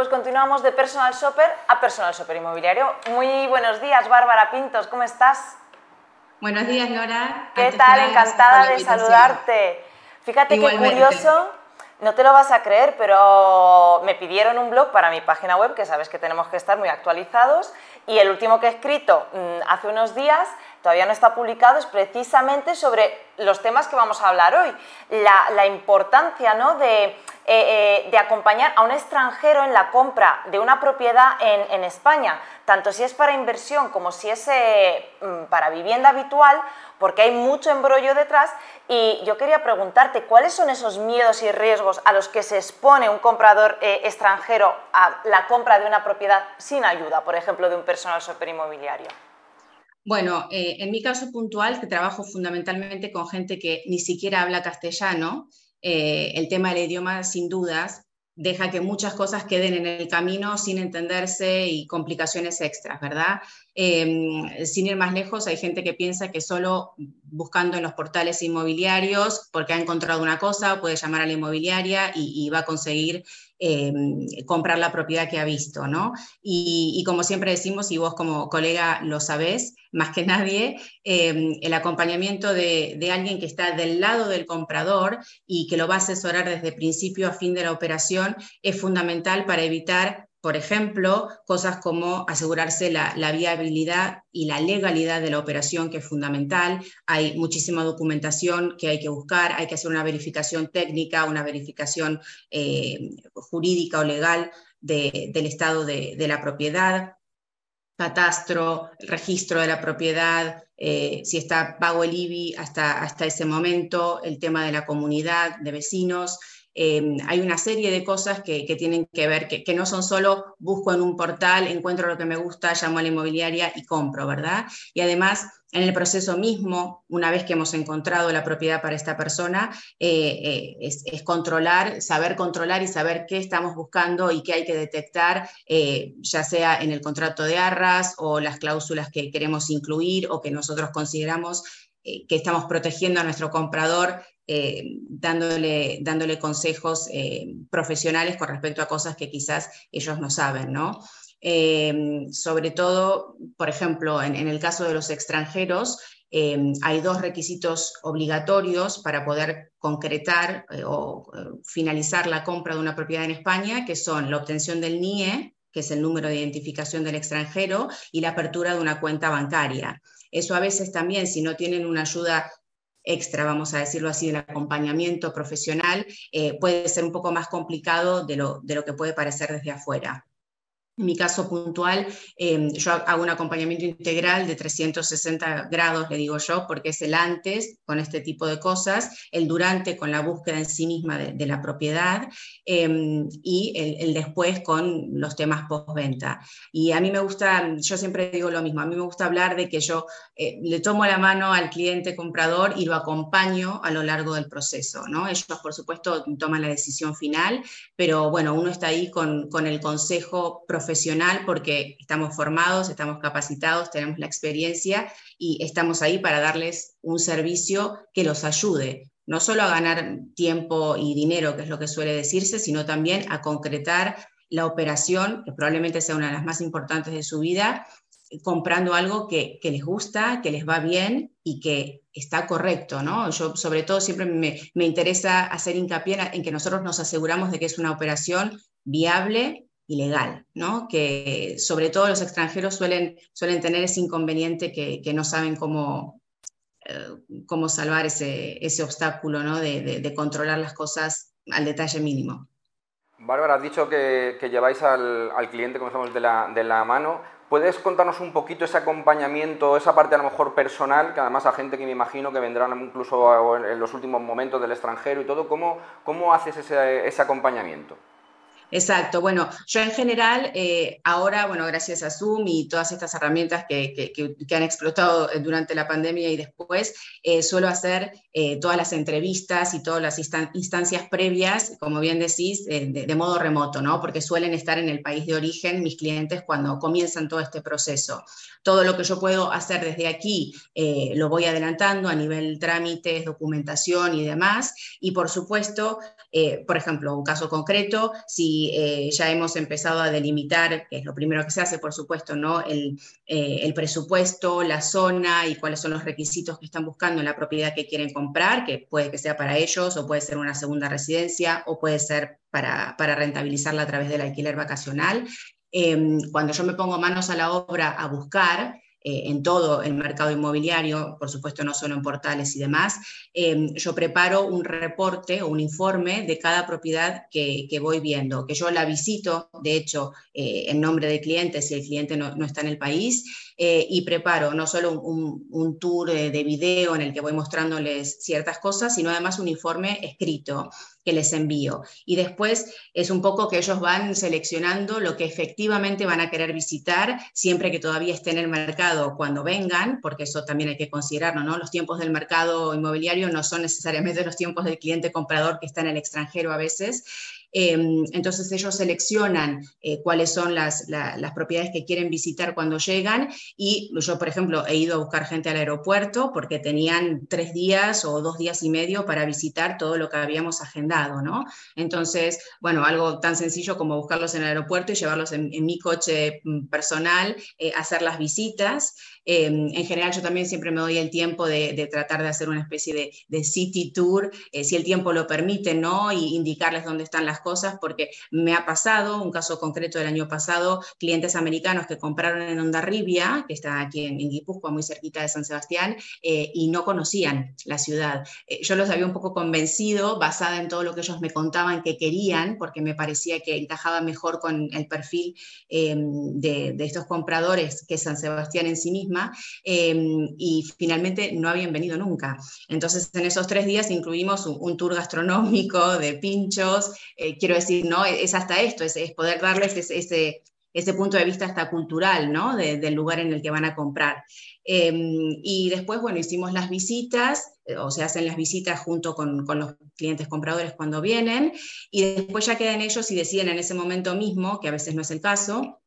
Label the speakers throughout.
Speaker 1: Pues continuamos de personal shopper a personal shopper inmobiliario. Muy buenos días, Bárbara Pintos, ¿cómo estás?
Speaker 2: Buenos días, Nora.
Speaker 1: ¿Qué tal? Encantada de saludarte. Fíjate qué curioso, no te lo vas a creer, pero me pidieron un blog para mi página web, que sabes que tenemos que estar muy actualizados, y el último que he escrito mm, hace unos días todavía no está publicado, es precisamente sobre los temas que vamos a hablar hoy. La, importancia eh, eh, de, acompañar a un extranjero en la compra de una propiedad en, España, tanto si es para inversión como si es eh, mm, para vivienda habitual, porque hay mucho embrollo detrás. Y yo quería preguntarte, ¿cuáles son esos miedos y riesgos a los que se expone un comprador extranjero a la compra de una propiedad sin ayuda, por ejemplo, de un personal superinmobiliario?
Speaker 2: Bueno, en mi caso puntual, que trabajo fundamentalmente con gente que ni siquiera habla castellano, eh, el tema del idioma, sin dudas, deja que muchas cosas queden en el camino sin entenderse y complicaciones extras, ¿verdad? Em, sin ir más lejos, hay gente que piensa que solo buscando en los portales inmobiliarios, porque ha encontrado una cosa, puede llamar a la inmobiliaria y, va a conseguir em, comprar la propiedad que ha visto, ¿no? Y, como siempre decimos, y vos como colega lo sabés, más que nadie, em, el acompañamiento de, de, alguien que está del lado del comprador y que lo va a asesorar desde principio a fin de la operación es fundamental para evitar por ejemplo, cosas como asegurarse la, viabilidad y la legalidad de la operación, que es fundamental. Hay muchísima documentación que hay que buscar, hay que hacer una verificación técnica, una verificación eh, jurídica o legal del estado de, la propiedad, catastro, registro de la propiedad, eh, si está pago el IBI hasta, hasta ese momento, el tema de la comunidad, de vecinos. Em, hay una serie de cosas que, tienen que ver, que, no son solo busco en un portal, encuentro lo que me gusta, llamo a la inmobiliaria y compro, ¿verdad? Y además, en el proceso mismo, una vez que hemos encontrado la propiedad para esta persona, eh, eh, es, controlar, saber controlar y saber qué estamos buscando y qué hay que detectar, eh, ya sea en el contrato de arras o las cláusulas que queremos incluir o que nosotros consideramos que estamos protegiendo a nuestro comprador eh, dándole, dándole consejos eh, profesionales con respecto a cosas que quizás ellos no saben, ¿no? Eh, sobre todo, por ejemplo, en, el caso de los extranjeros, hay dos requisitos obligatorios para poder concretar o finalizar la compra de una propiedad en España, que son la obtención del NIE, que es el número de identificación del extranjero, y la apertura de una cuenta bancaria. Eso a veces también, si no tienen una ayuda extra, vamos a decirlo así, del acompañamiento profesional, eh, puede ser un poco más complicado de lo, de lo que puede parecer desde afuera. En mi caso puntual, em, yo hago un acompañamiento integral de 360 grados, le digo yo, porque es el antes con este tipo de cosas, el durante con la búsqueda en sí misma de, la propiedad em, y el, después con los temas postventa. Y a mí me gusta, yo siempre digo lo mismo, a mí me gusta hablar de que yo eh, le tomo la mano al cliente comprador y lo acompaño a lo largo del proceso. ¿no? Ellos, por supuesto, toman la decisión final, pero bueno, uno está ahí con, con el consejo profesional porque estamos formados, estamos capacitados, tenemos la experiencia y estamos ahí para darles un servicio que los ayude, no solo a ganar tiempo y dinero, que es lo que suele decirse, sino también a concretar la operación, que probablemente sea una de las más importantes de su vida, comprando algo que, les gusta, que les va bien y que está correcto, ¿no? Yo sobre todo siempre me, me interesa hacer hincapié en que nosotros nos aseguramos de que es una operación viable ilegal, ¿no? que sobre todo los extranjeros suelen, suelen tener ese inconveniente que, no saben cómo, eh, cómo salvar ese, ese obstáculo ¿no? de, controlar las cosas al detalle mínimo.
Speaker 3: Bárbara, has dicho que, lleváis al, cliente, como estamos, de la, de la mano. ¿Puedes contarnos un poquito ese acompañamiento, esa parte a lo mejor personal, que además a gente que me imagino que vendrán incluso en los últimos momentos del extranjero y todo, ¿cómo, cómo haces ese, ese acompañamiento?
Speaker 2: Exacto, bueno, yo en general, eh, ahora, bueno, gracias a Zoom y todas estas herramientas que, han explotado durante la pandemia y después, eh, suelo hacer eh, todas las entrevistas y todas las instancias previas, como bien decís, de, modo remoto, ¿no? Porque suelen estar en el país de origen mis clientes cuando comienzan todo este proceso. Todo lo que yo puedo hacer desde aquí lo voy adelantando a nivel trámites, documentación y demás. Y por supuesto, por ejemplo, un caso concreto, si eh, ya hemos empezado a delimitar, que es lo primero que se hace, por supuesto, ¿no? El, eh, el, presupuesto, la zona y cuáles son los requisitos que están buscando en la propiedad que quieren comprar, que puede que sea para ellos o puede ser una segunda residencia o puede ser para, para rentabilizarla a través del alquiler vacacional. Em, cuando yo me pongo manos a la obra a buscar, eh, en todo el mercado inmobiliario, por supuesto no solo en portales y demás, em, yo preparo un reporte o un informe de cada propiedad que, voy viendo, que yo la visito, de hecho, eh, en nombre del cliente, si el cliente no, está en el país, eh, y preparo no solo un, un tour de video en el que voy mostrándoles ciertas cosas, sino además un informe escrito que les envío. Y después es un poco que ellos van seleccionando lo que efectivamente van a querer visitar, siempre que todavía esté en el mercado cuando vengan, porque eso también hay que considerarlo, ¿no? Los tiempos del mercado inmobiliario no son necesariamente los tiempos del cliente comprador que está en el extranjero a veces. Em, entonces ellos seleccionan eh, cuáles son las, las, propiedades que quieren visitar cuando llegan y yo, por ejemplo, he ido a buscar gente al aeropuerto porque tenían tres días o dos días y medio para visitar todo lo que habíamos agendado, ¿no? Entonces, bueno, algo tan sencillo como buscarlos en el aeropuerto y llevarlos en, mi coche mm, personal, eh, hacer las visitas. Em, en general, yo también siempre me doy el tiempo de, tratar de hacer una especie de, de city tour, eh, si el tiempo lo permite, ¿no? Y indicarles dónde están las cosas, porque me ha pasado, un caso concreto del año pasado, clientes americanos que compraron en Ondarribia, que está aquí en, Guipúzcoa, muy cerquita de San Sebastián, eh, y no conocían la ciudad. Eh, yo los había un poco convencido, basada en todo lo que ellos me contaban que querían, porque me parecía que encajaba mejor con el perfil em, de, estos compradores que San Sebastián en sí misma, y finalmente no habían venido nunca. Entonces, en esos tres días incluimos un, tour gastronómico de pinchos, eh, quiero decir, ¿no? Es hasta esto, es, poder darles ese, ese, punto de vista hasta cultural, ¿no? del lugar en el que van a comprar. Em, y después, bueno, hicimos las visitas, eh, o se hacen las visitas junto con, con, los clientes compradores cuando vienen, y después ya quedan ellos y deciden en ese momento mismo, que a veces no es el caso,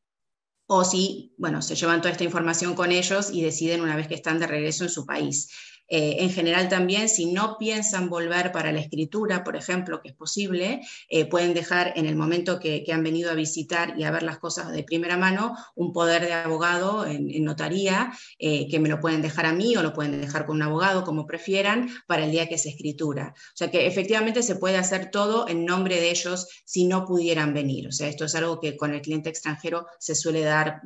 Speaker 2: o si, bueno, se llevan toda esta información con ellos y deciden una vez que están de regreso en su país. Eh, en general también, si no piensan volver para la escritura, por ejemplo, que es posible, eh, pueden dejar en el momento que, han venido a visitar y a ver las cosas de primera mano un poder de abogado en, notaría, eh, que me lo pueden dejar a mí o lo pueden dejar con un abogado, como prefieran, para el día que se escritura. O sea que efectivamente se puede hacer todo en nombre de ellos si no pudieran venir. O sea, esto es algo que con el cliente extranjero se suele dar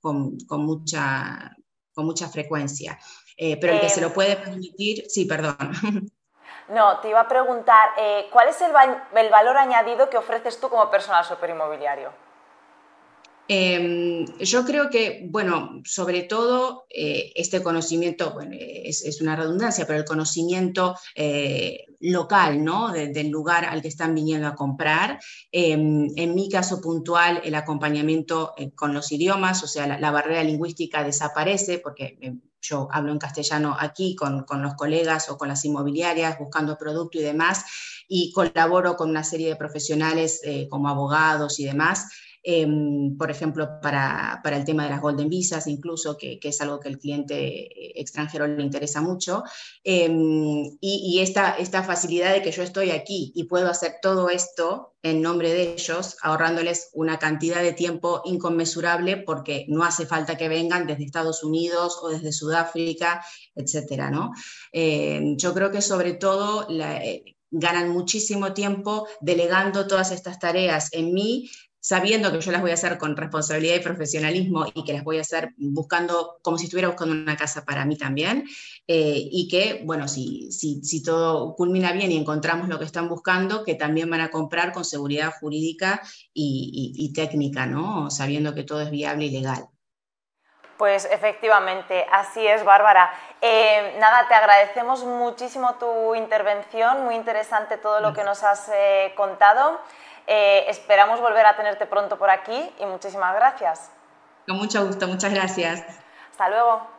Speaker 2: con, con mucha, con mucha frecuencia. Eh, pero el que se lo em, puede permitir, sí, perdón.
Speaker 1: No, te iba a preguntar, eh, ¿cuál es el, valor añadido que ofreces tú como personal superinmobiliario?
Speaker 2: Eh, yo creo que, bueno, sobre todo eh, este conocimiento, bueno, es, una redundancia, pero el conocimiento local, ¿no? del lugar al que están viniendo a comprar. Em, en mi caso puntual, el acompañamiento con los idiomas, o sea, la, barrera lingüística desaparece porque yo hablo en castellano aquí con, los colegas o con las inmobiliarias buscando producto y demás, y colaboro con una serie de profesionales eh, como abogados y demás Em, por ejemplo, para, para, el tema de las Golden Visas, incluso, que, que, es algo que el cliente extranjero le interesa mucho. Em, y, esta, esta facilidad de que yo estoy aquí y puedo hacer todo esto en nombre de ellos, ahorrándoles una cantidad de tiempo inconmensurable porque no hace falta que vengan desde Estados Unidos o desde Sudáfrica, etcétera, ¿no? Em, yo creo que sobre todo eh, ganan muchísimo tiempo delegando todas estas tareas en mí, sabiendo que yo las voy a hacer con responsabilidad y profesionalismo y que las voy a hacer buscando como si estuviera buscando una casa para mí también, eh, y que, bueno, si, si, si, todo culmina bien y encontramos lo que están buscando, que también van a comprar con seguridad jurídica y, técnica, ¿no? Sabiendo que todo es viable y legal.
Speaker 1: Pues efectivamente, así es, Bárbara. Eh, nada, te agradecemos muchísimo tu intervención, muy interesante todo lo que nos has eh, contado. Eh, esperamos volver a tenerte pronto por aquí y muchísimas gracias.
Speaker 2: Con mucho gusto, muchas gracias.
Speaker 1: Hasta luego.